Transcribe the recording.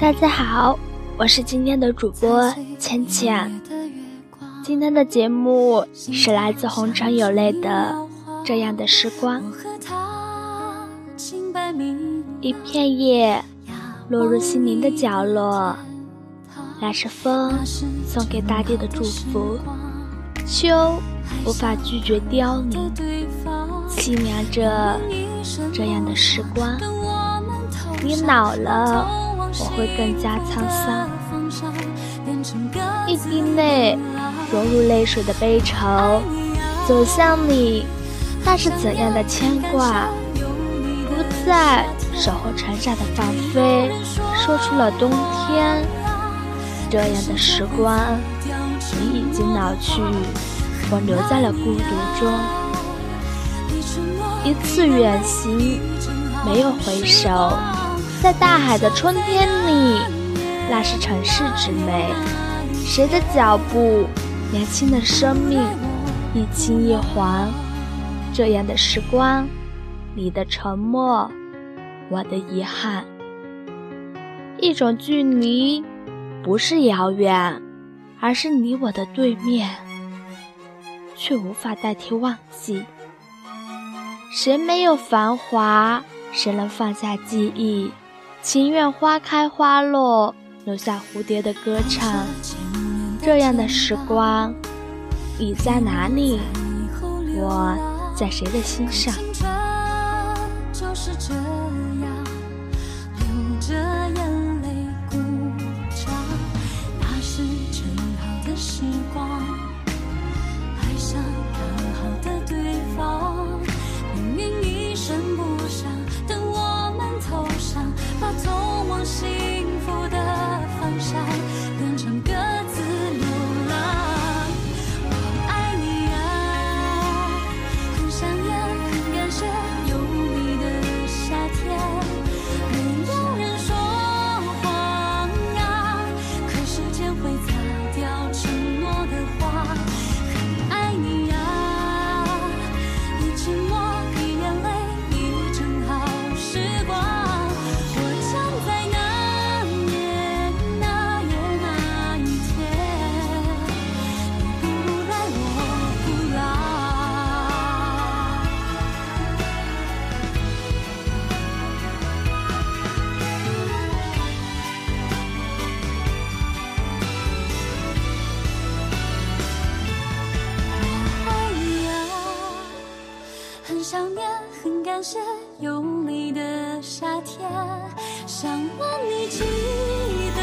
大家好，我是今天的主播浅浅。今天的节目是来自红尘有泪的《这样的时光》。一片叶落入心灵的角落，那是风送给大地的祝福。秋无法拒绝凋零，凄凉着这样的时光。你老了。我会更加沧桑，一滴泪融入泪水的悲愁，走向你，那是怎样的牵挂？不再守候尘沙的放飞，说出了冬天这样的时光。你已经老去，我留在了孤独中。一次远行，没有回首。在大海的春天里，那是城市之美。谁的脚步，年轻的生命，一青一黄。这样的时光，你的沉默，我的遗憾。一种距离，不是遥远，而是你我的对面，却无法代替忘记。谁没有繁华？谁能放下记忆？情愿花开花落，留下蝴蝶的歌唱。这样的时光，你在哪里？我在谁的心上？是很想念，很感谢有你的夏天，想问你记得